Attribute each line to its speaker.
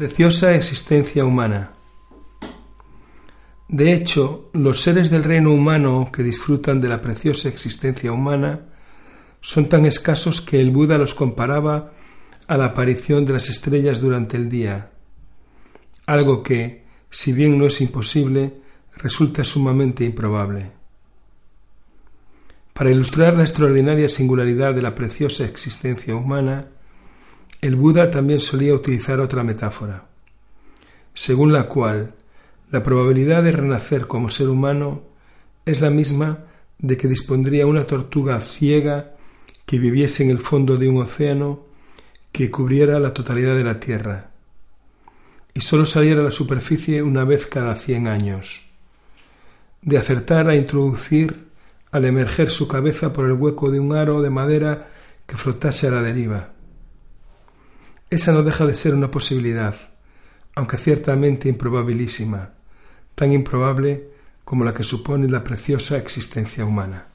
Speaker 1: Preciosa existencia humana. De hecho, los seres del reino humano que disfrutan de la preciosa existencia humana son tan escasos que el Buda los comparaba a la aparición de las estrellas durante el día, algo que, si bien no es imposible, resulta sumamente improbable. Para ilustrar la extraordinaria singularidad de la preciosa existencia humana, el Buda también solía utilizar otra metáfora, según la cual la probabilidad de renacer como ser humano es la misma de que dispondría una tortuga ciega que viviese en el fondo de un océano que cubriera la totalidad de la Tierra y sólo saliera a la superficie una vez cada cien años, de acertar a introducir al emerger su cabeza por el hueco de un aro de madera que flotase a la deriva esa no deja de ser una posibilidad, aunque ciertamente improbabilísima, tan improbable como la que supone la preciosa existencia humana.